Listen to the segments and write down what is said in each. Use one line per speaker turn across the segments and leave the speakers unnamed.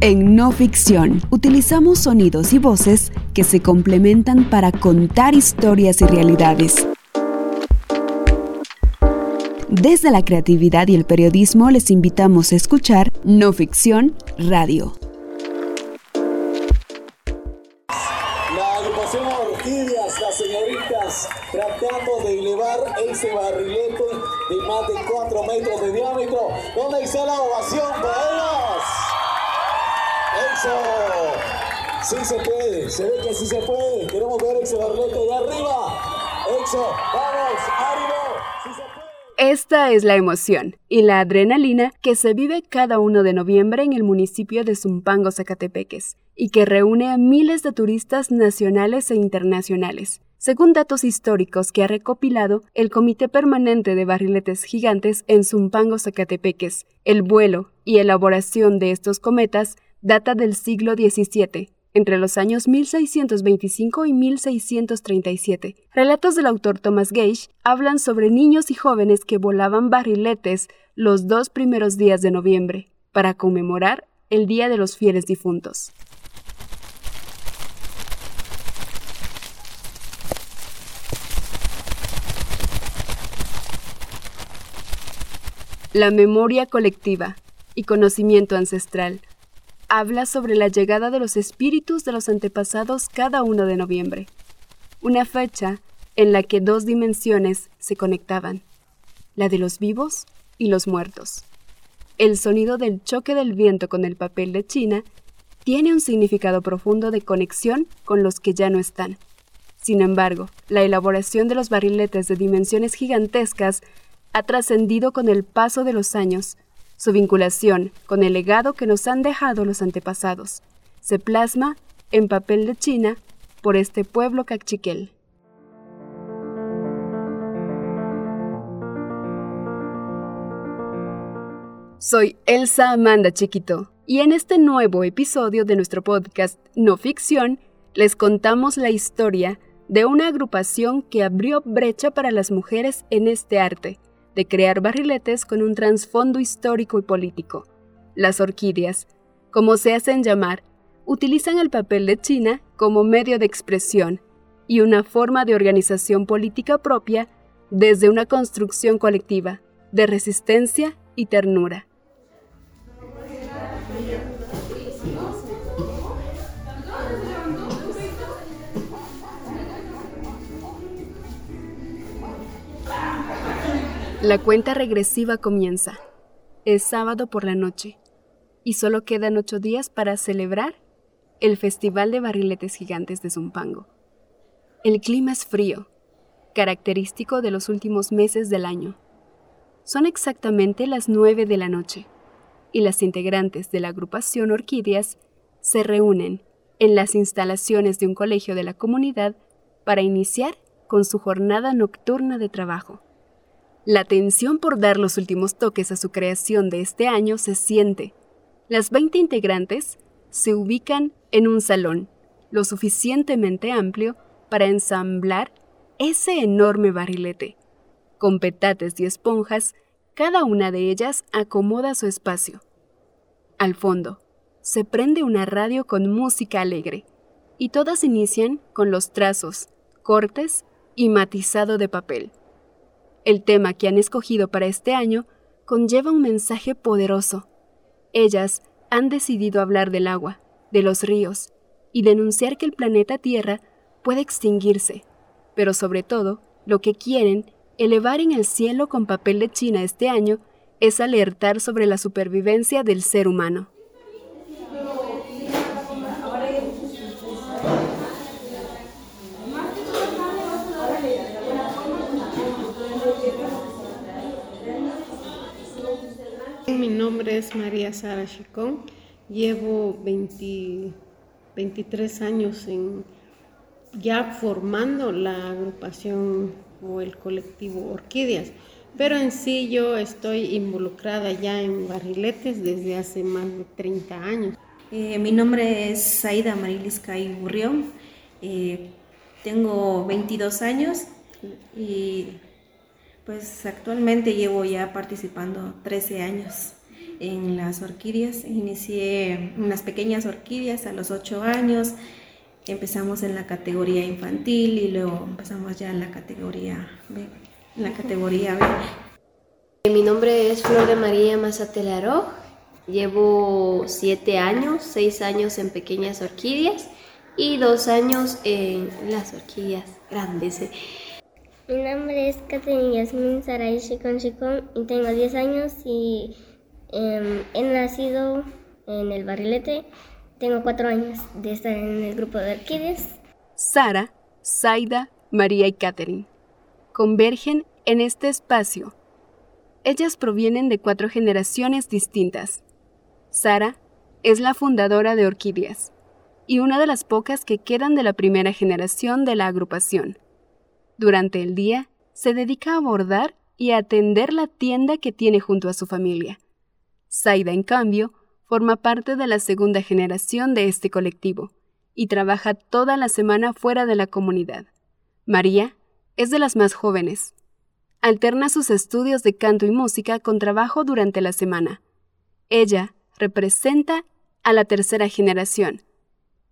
En no ficción, utilizamos sonidos y voces que se complementan para contar historias y realidades. Desde la creatividad y el periodismo les invitamos a escuchar No Ficción Radio.
La agrupación Orquídeas, las señoritas, tratando de elevar ese barrilete de más de 4 metros de diámetro. ¿Dónde está la ovación para ellos? Eso. Sí se puede, se ve que sí se puede. Queremos ver ese barrilete de arriba. Eso, vamos, ánimo.
Esta es la emoción y la adrenalina que se vive cada 1 de noviembre en el municipio de Zumpango, Zacatepeques, y que reúne a miles de turistas nacionales e internacionales. Según datos históricos que ha recopilado el Comité Permanente de Barriletes Gigantes en Zumpango, Zacatepeques, el vuelo y elaboración de estos cometas data del siglo XVII, entre los años 1625 y 1637. Relatos del autor Thomas Gage hablan sobre niños y jóvenes que volaban barriletes los dos primeros días de noviembre, para conmemorar el Día de los Fieles Difuntos. La memoria colectiva y conocimiento ancestral habla sobre la llegada de los espíritus de los antepasados cada 1 de noviembre, una fecha en la que dos dimensiones se conectaban, la de los vivos y los muertos. El sonido del choque del viento con el papel de China tiene un significado profundo de conexión con los que ya no están. Sin embargo, la elaboración de los barriletes de dimensiones gigantescas ha trascendido con el paso de los años su vinculación con el legado que nos han dejado los antepasados se plasma en papel de China por este pueblo cachiquel. Soy Elsa Amanda Chiquito y en este nuevo episodio de nuestro podcast No Ficción les contamos la historia de una agrupación que abrió brecha para las mujeres en este arte de crear barriletes con un trasfondo histórico y político. Las orquídeas, como se hacen llamar, utilizan el papel de China como medio de expresión y una forma de organización política propia desde una construcción colectiva de resistencia y ternura. La cuenta regresiva comienza. Es sábado por la noche y solo quedan ocho días para celebrar el Festival de Barriletes Gigantes de Zumpango. El clima es frío, característico de los últimos meses del año. Son exactamente las nueve de la noche y las integrantes de la agrupación Orquídeas se reúnen en las instalaciones de un colegio de la comunidad para iniciar con su jornada nocturna de trabajo. La tensión por dar los últimos toques a su creación de este año se siente. Las 20 integrantes se ubican en un salón, lo suficientemente amplio para ensamblar ese enorme barrilete. Con petates y esponjas, cada una de ellas acomoda su espacio. Al fondo, se prende una radio con música alegre, y todas inician con los trazos, cortes y matizado de papel. El tema que han escogido para este año conlleva un mensaje poderoso. Ellas han decidido hablar del agua, de los ríos, y denunciar que el planeta Tierra puede extinguirse, pero sobre todo, lo que quieren elevar en el cielo con papel de China este año es alertar sobre la supervivencia del ser humano.
Nombre es María Sara Chicón. Llevo 23 años en, ya formando la agrupación o el colectivo Orquídeas, pero en sí yo estoy involucrada ya en barriletes desde hace más de 30 años.
Eh, mi nombre es Saida Marilis Cay Burrión. Eh, tengo 22 años y pues actualmente llevo ya participando 13 años en las orquídeas. Inicié unas pequeñas orquídeas a los 8 años. Empezamos en la categoría infantil y luego empezamos ya en la categoría B. En la categoría B.
Mi nombre es Flor de María Mazatelaro. Llevo 7 años, 6 años en pequeñas orquídeas y 2 años en las orquídeas grandes.
Mi nombre es Catherine Yasmin Saray Shikon Shikon y tengo 10 años y em, he nacido en el barrilete. Tengo 4 años de estar en el grupo de orquídeas.
Sara, Zaida, María y Catherine convergen en este espacio. Ellas provienen de cuatro generaciones distintas. Sara es la fundadora de Orquídeas y una de las pocas que quedan de la primera generación de la agrupación. Durante el día, se dedica a bordar y a atender la tienda que tiene junto a su familia. Zaida, en cambio, forma parte de la segunda generación de este colectivo y trabaja toda la semana fuera de la comunidad. María es de las más jóvenes. Alterna sus estudios de canto y música con trabajo durante la semana. Ella representa a la tercera generación.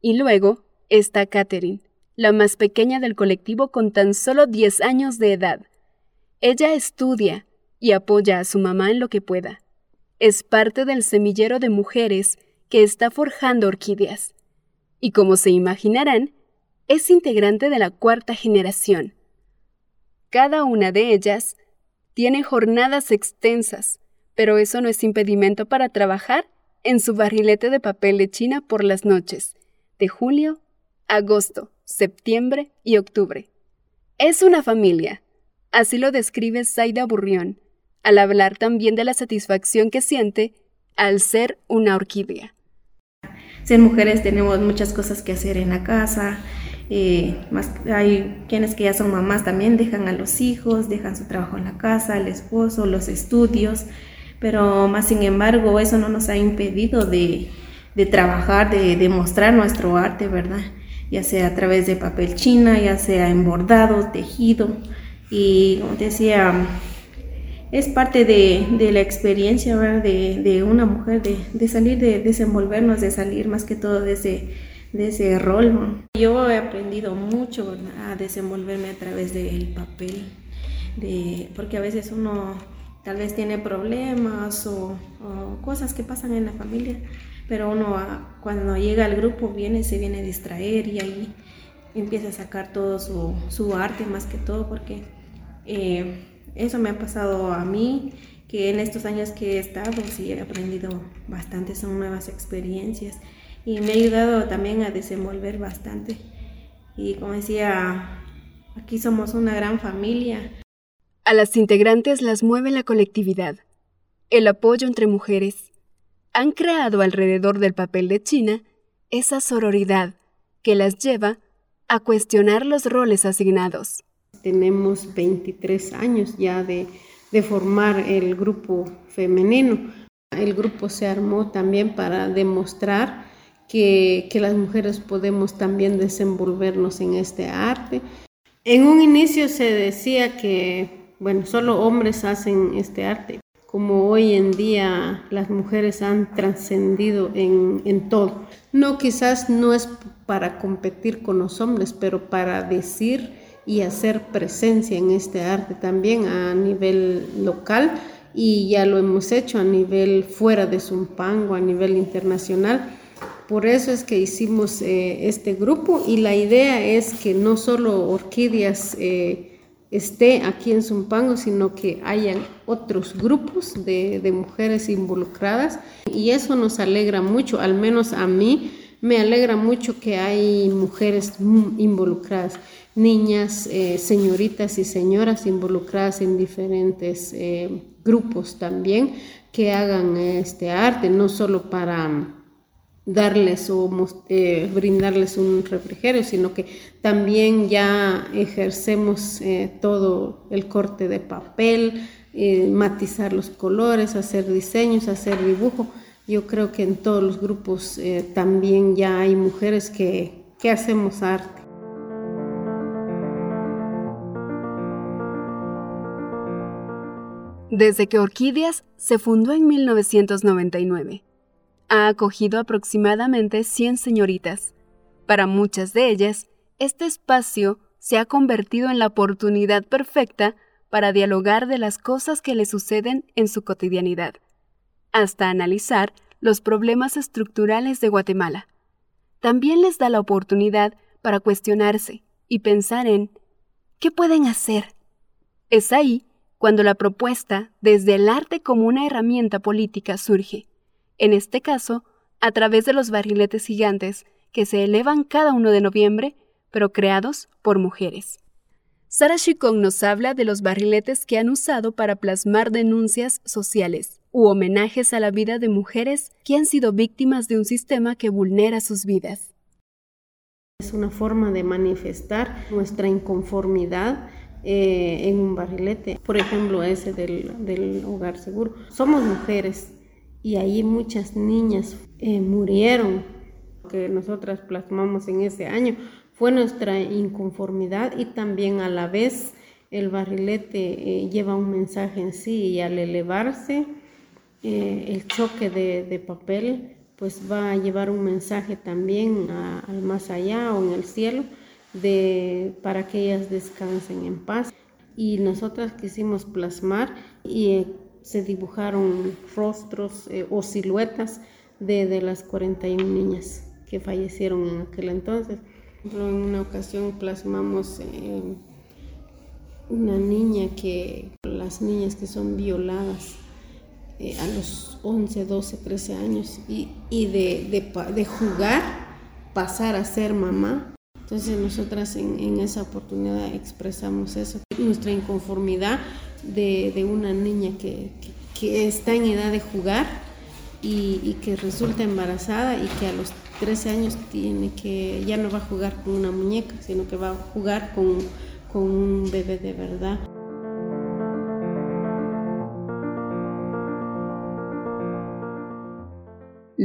Y luego está Catherine, la más pequeña del colectivo con tan solo 10 años de edad. Ella estudia y apoya a su mamá en lo que pueda. Es parte del semillero de mujeres que está forjando orquídeas. Y como se imaginarán, es integrante de la cuarta generación. Cada una de ellas tiene jornadas extensas, pero eso no es impedimento para trabajar en su barrilete de papel de China por las noches, de julio, agosto, septiembre y octubre. Es una familia. Así lo describe Zaida Burrión, al hablar también de la satisfacción que siente al ser una orquídea.
Ser mujeres tenemos muchas cosas que hacer en la casa. Eh, más, hay quienes que ya son mamás también dejan a los hijos, dejan su trabajo en la casa, el esposo, los estudios, pero más sin embargo eso no nos ha impedido de, de trabajar, de demostrar nuestro arte, ¿verdad? ya sea a través de papel china, ya sea en bordado, tejido. Y como decía, es parte de, la experiencia de, de, una mujer, de, salir, de desenvolvernos, de salir más que todo de ese, de rol. Yo he aprendido mucho a desenvolverme a través del papel, de, porque a veces uno tal vez tiene problemas o, cosas que pasan en la familia pero uno cuando llega al grupo viene, se viene a distraer y ahí empieza a sacar todo su, arte más que todo, porque eh, eso me ha pasado a mí, que en estos años que he estado sí he aprendido bastante, son nuevas experiencias y me ha ayudado también a desenvolver bastante. Y como decía, aquí somos una gran familia.
A las integrantes las mueve la colectividad, el apoyo entre mujeres, han creado alrededor del papel de China esa sororidad que las lleva a cuestionar los roles asignados.
Tenemos 23 años ya de, formar el grupo femenino. El grupo se armó también para demostrar que, que, las mujeres podemos también desenvolvernos en este arte. En un inicio se decía que, bueno, solo hombres hacen este arte, como hoy en día las mujeres han trascendido en, todo. No, quizás no es para competir con los hombres, pero para decir y hacer presencia en este arte también a nivel local. Y ya lo hemos hecho a nivel fuera de Zumpango, a nivel internacional. Por eso es que hicimos eh, este grupo. Y la idea es que no solo orquídeas eh, esté aquí en Zumpango, sino que hayan otros grupos de, mujeres involucradas. Y eso nos alegra mucho, al menos a mí me alegra mucho que hay mujeres involucradas, niñas, eh, señoritas y señoras involucradas en diferentes eh, grupos también que hagan este arte, no solo para darles o eh, brindarles un refrigerio, sino que también ya ejercemos todo el corte de papel, matizar los colores, hacer diseños, hacer dibujo. Yo creo que en todos los grupos también ya hay mujeres que, que hacemos arte.
Desde que Orquídeas se fundó en 1999, ha acogido aproximadamente 100 señoritas. Para muchas de ellas, este espacio se ha convertido en la oportunidad perfecta para dialogar de las cosas que le suceden en su cotidianidad, hasta analizar los problemas estructurales de Guatemala. También les da la oportunidad para cuestionarse y pensar en ¿qué pueden hacer? Es ahí cuando la propuesta desde el arte como una herramienta política surge, en este caso, a través de los barriletes gigantes que se elevan cada uno de noviembre, pero creados por mujeres. Sara Chicón nos habla de los barriletes que han usado para plasmar denuncias sociales u homenajes a la vida de mujeres que han sido víctimas de un sistema que vulnera sus vidas.
Es una forma de manifestar nuestra inconformidad eh, en un barrilete, por ejemplo ese del, hogar seguro. Somos mujeres y ahí muchas niñas eh, murieron que nosotras plasmamos en ese año fue nuestra inconformidad y también a la vez el barrilete eh, lleva un mensaje en sí y al elevarse el choque de, papel pues va a llevar un mensaje también al más allá o en el cielo de, para que ellas descansen en paz. Y nosotras quisimos plasmar y eh, se dibujaron rostros eh, o siluetas de, de, las 41 niñas que fallecieron en aquel entonces. En una ocasión plasmamos eh, una niña que, las niñas que son violadas a los 11, 12, 13 años y, y de, de, de jugar, pasar a ser mamá entonces nosotras en, esa oportunidad expresamos eso, nuestra inconformidad de, una niña que, está en edad de jugar y, que resulta embarazada y que a los 13 años tiene que ya no va a jugar con una muñeca, sino que va a jugar con, con un bebé de verdad.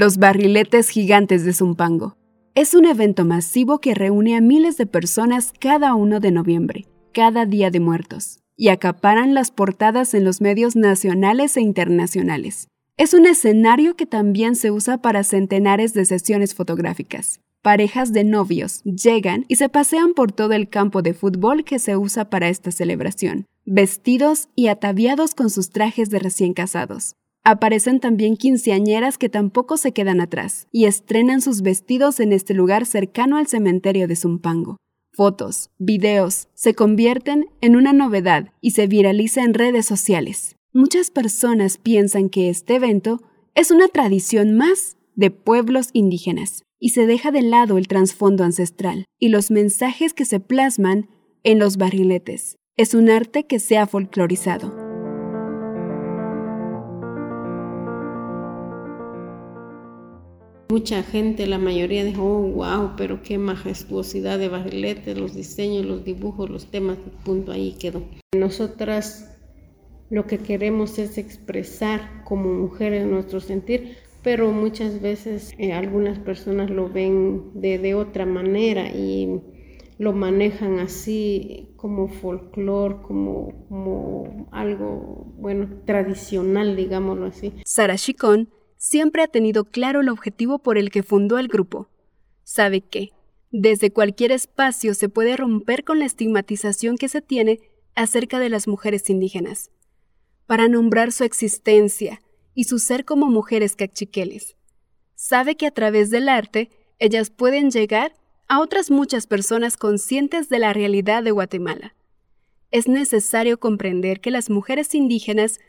Los barriletes gigantes de Zumpango. Es un evento masivo que reúne a miles de personas cada 1 de noviembre, cada Día de Muertos, y acaparan las portadas en los medios nacionales e internacionales. Es un escenario que también se usa para centenares de sesiones fotográficas. Parejas de novios llegan y se pasean por todo el campo de fútbol que se usa para esta celebración, vestidos y ataviados con sus trajes de recién casados. Aparecen también quinceañeras que tampoco se quedan atrás y estrenan sus vestidos en este lugar cercano al cementerio de Zumpango. Fotos, videos, se convierten en una novedad y se viraliza en redes sociales. Muchas personas piensan que este evento es una tradición más de pueblos indígenas y se deja de lado el trasfondo ancestral y los mensajes que se plasman en los barriletes. Es un arte que se ha folclorizado.
Mucha gente, la mayoría dijo, oh, wow, pero qué majestuosidad de barriletes, los diseños, los dibujos, los temas, punto ahí quedó. Nosotras lo que queremos es expresar como mujeres nuestro sentir, pero muchas veces eh, algunas personas lo ven de, otra manera y lo manejan así como folclore, como, como algo, bueno, tradicional, digámoslo así.
Sara Chicón siempre ha tenido claro el objetivo por el que fundó el grupo. Sabe que, desde cualquier espacio se puede romper con la estigmatización que se tiene acerca de las mujeres indígenas, para nombrar su existencia y su ser como mujeres cachiqueles. Sabe que a través del arte ellas pueden llegar a otras muchas personas conscientes de la realidad de Guatemala. Es necesario comprender que las mujeres indígenas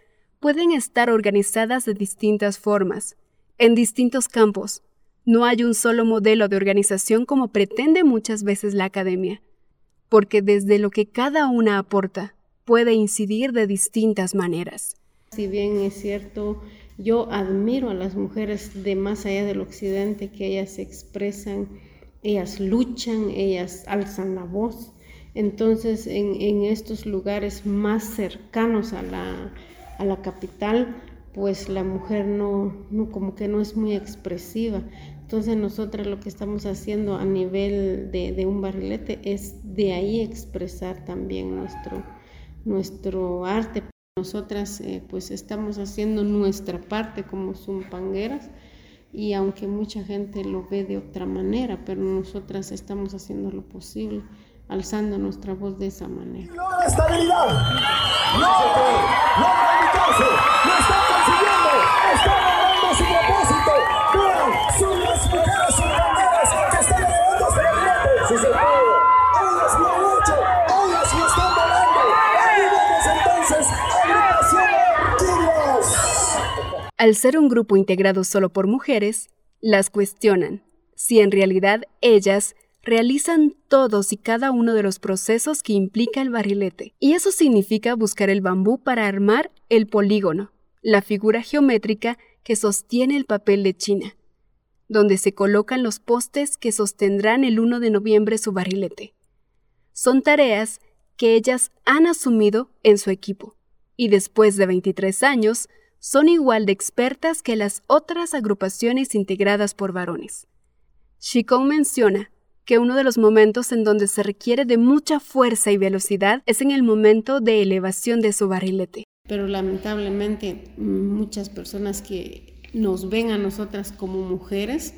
pueden estar organizadas de distintas formas, en distintos campos. No hay un solo modelo de organización como pretende muchas veces la academia, porque desde lo que cada una aporta puede incidir de distintas maneras.
Si bien es cierto, yo admiro a las mujeres de más allá del occidente que ellas se expresan, ellas luchan, ellas alzan la voz. Entonces, en, en estos lugares más cercanos a la, a la capital, pues la mujer no, no, como que no es muy expresiva. Entonces nosotras lo que estamos haciendo a nivel de, de un barrilete es de ahí expresar también nuestro, nuestro arte. Nosotras eh, pues estamos haciendo nuestra parte como zumpangueras y aunque mucha gente lo ve de otra manera, pero nosotras estamos haciendo lo posible, alzando nuestra voz de esa manera.
No estabilidad, no, no radicarse, lo están consiguiendo, están logrando su propósito. Vean, son las mujeres zumpangueras que están elevando este gabinete. Sí se puede. Ellas lo han hecho, ellas lo están volando. Ayúdanos entonces, agrupación Orquídeas.
Al ser un grupo integrado solo por mujeres, las cuestionan si en realidad ellas realizan todos y cada uno de los procesos que implica el barrilete. Y eso significa buscar el bambú para armar el polígono, la figura geométrica que sostiene el papel de China, donde se colocan los postes que sostendrán el 1 de noviembre su barrilete. Son tareas que ellas han asumido en su equipo, y después de 23 años, son igual de expertas que las otras agrupaciones integradas por varones. Chicón menciona que uno de los momentos en donde se requiere de mucha fuerza y velocidad es en el momento de elevación de su barrilete.
Pero lamentablemente muchas personas que nos ven a nosotras como mujeres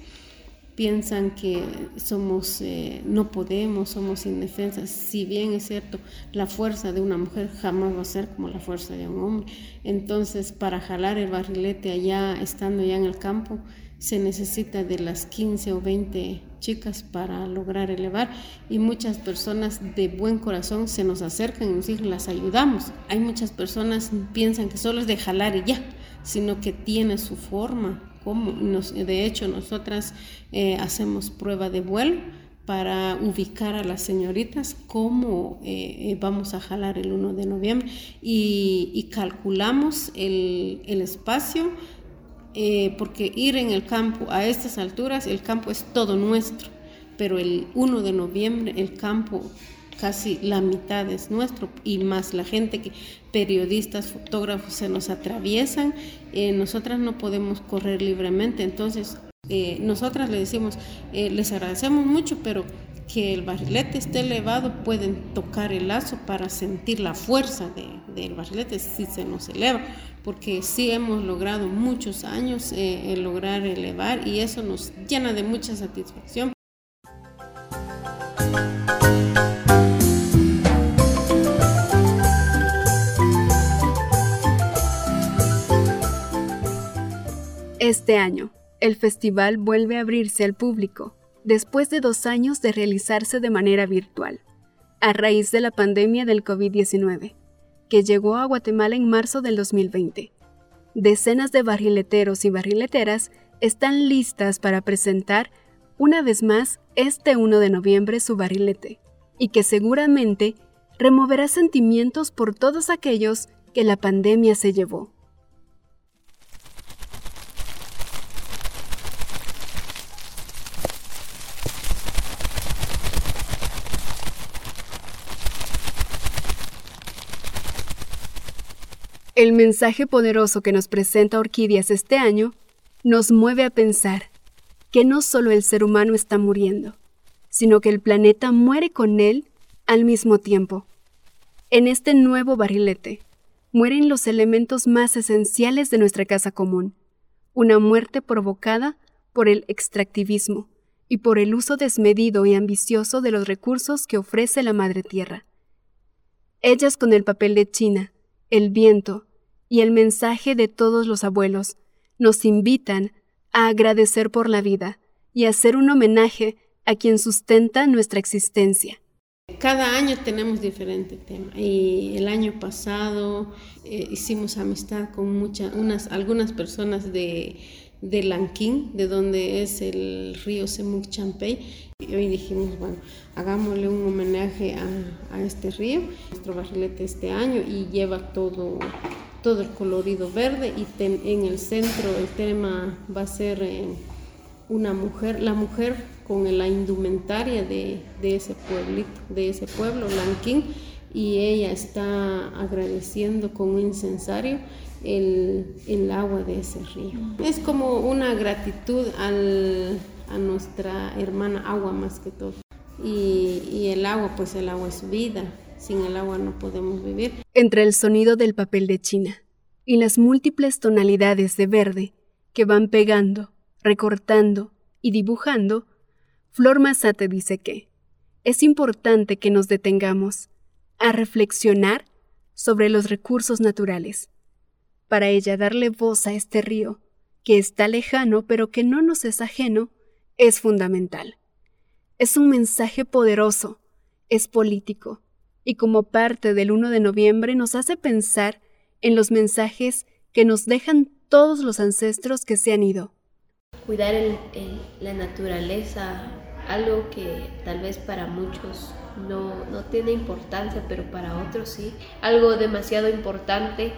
piensan que somos, eh, no podemos, somos indefensas. Si bien es cierto, la fuerza de una mujer jamás va a ser como la fuerza de un hombre. Entonces, para jalar el barrilete allá, estando ya en el campo, se necesita de las 15 o 20 chicas para lograr elevar y muchas personas de buen corazón se nos acercan y nos dicen las ayudamos. Hay muchas personas piensan que solo es de jalar y ya, sino que tiene su forma. Como nos, de hecho, nosotras eh, hacemos prueba de vuelo para ubicar a las señoritas cómo eh, eh, vamos a jalar el 1 de noviembre y, y calculamos el, el espacio eh, porque ir en el campo a estas alturas, el campo es todo nuestro, pero el 1 de noviembre el campo casi la mitad es nuestro y más la gente que periodistas, fotógrafos se nos atraviesan, eh, nosotras no podemos correr libremente, entonces eh, nosotras le decimos, les agradecemos mucho, pero que el barrilete esté elevado, pueden tocar el lazo para sentir la fuerza de, del barrilete si se nos eleva, porque sí hemos logrado muchos años eh, lograr elevar y eso nos llena de mucha satisfacción.
Este año, el festival vuelve a abrirse al público, después de dos años de realizarse de manera virtual, a raíz de la pandemia del COVID-19 que llegó a Guatemala en marzo del 2020. Decenas de barrileteros y barrileteras están listas para presentar una vez más este 1 de noviembre su barrilete, y que seguramente removerá sentimientos por todos aquellos que la pandemia se llevó. El mensaje poderoso que nos presenta Orquídeas este año nos mueve a pensar que no solo el ser humano está muriendo, sino que el planeta muere con él al mismo tiempo. En este nuevo barrilete mueren los elementos más esenciales de nuestra casa común, una muerte provocada por el extractivismo y por el uso desmedido y ambicioso de los recursos que ofrece la Madre Tierra. Ellas con el papel de China, el viento y el mensaje de todos los abuelos nos invitan a agradecer por la vida y a hacer un homenaje a quien sustenta nuestra existencia.
Cada año tenemos diferente tema y el año pasado eh, hicimos amistad con muchas, unas, algunas personas de, de Lanquín, de donde es el río Semuc Champey, y hoy dijimos, bueno, hagámosle un homenaje a, este río, nuestro barrilete este año y lleva todo, todo el colorido verde. Y en el centro el tema va a ser eh, una mujer, la mujer con la indumentaria de, de, ese pueblito, de ese pueblo, Lanquín, y ella está agradeciendo con un incensario el, el agua de ese río. Es como una gratitud al, a nuestra hermana agua más que todo. Y, y, el agua, pues el agua es vida. sin el agua no podemos vivir.
Entre el sonido del papel de China y las múltiples tonalidades de verde que van pegando, recortando y dibujando, Flor Mazate dice que es importante que nos detengamos a reflexionar sobre los recursos naturales. Para ella darle voz a este río, que está lejano pero que no nos es ajeno, es fundamental. Es un mensaje poderoso, es político, y como parte del 1 de noviembre nos hace pensar en los mensajes que nos dejan todos los ancestros que se han ido.
Cuidar la naturaleza, algo que tal vez para muchos no, no tiene importancia, pero para otros sí, algo demasiado importante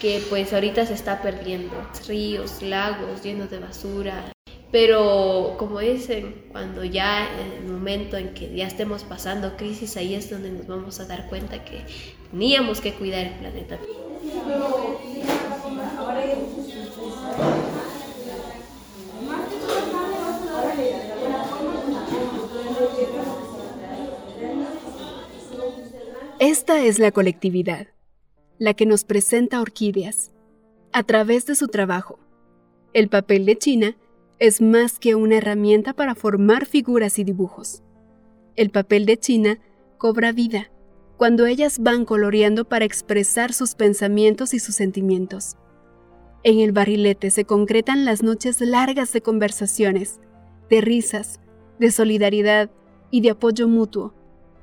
que pues ahorita se está perdiendo. Ríos, lagos llenos de basura. Pero como dicen, cuando ya en el momento en que ya estemos pasando crisis, ahí es donde nos vamos a dar cuenta que teníamos que cuidar el planeta.
Esta es la colectividad, la que nos presenta orquídeas, a través de su trabajo. El papel de China es más que una herramienta para formar figuras y dibujos. El papel de China cobra vida cuando ellas van coloreando para expresar sus pensamientos y sus sentimientos. En el barrilete se concretan las noches largas de conversaciones, de risas, de solidaridad y de apoyo mutuo,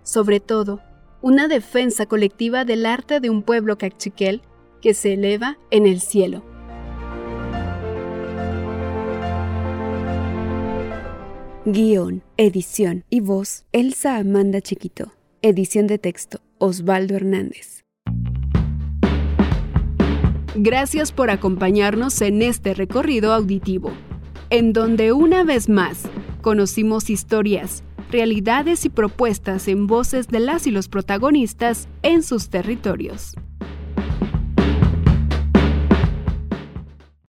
sobre todo una defensa colectiva del arte de un pueblo cachiquel que se eleva en el cielo. Guión, edición y voz, Elsa Amanda Chiquito. Edición de texto, Osvaldo Hernández. Gracias por acompañarnos en este recorrido auditivo, en donde una vez más conocimos historias, realidades y propuestas en voces de las y los protagonistas en sus territorios.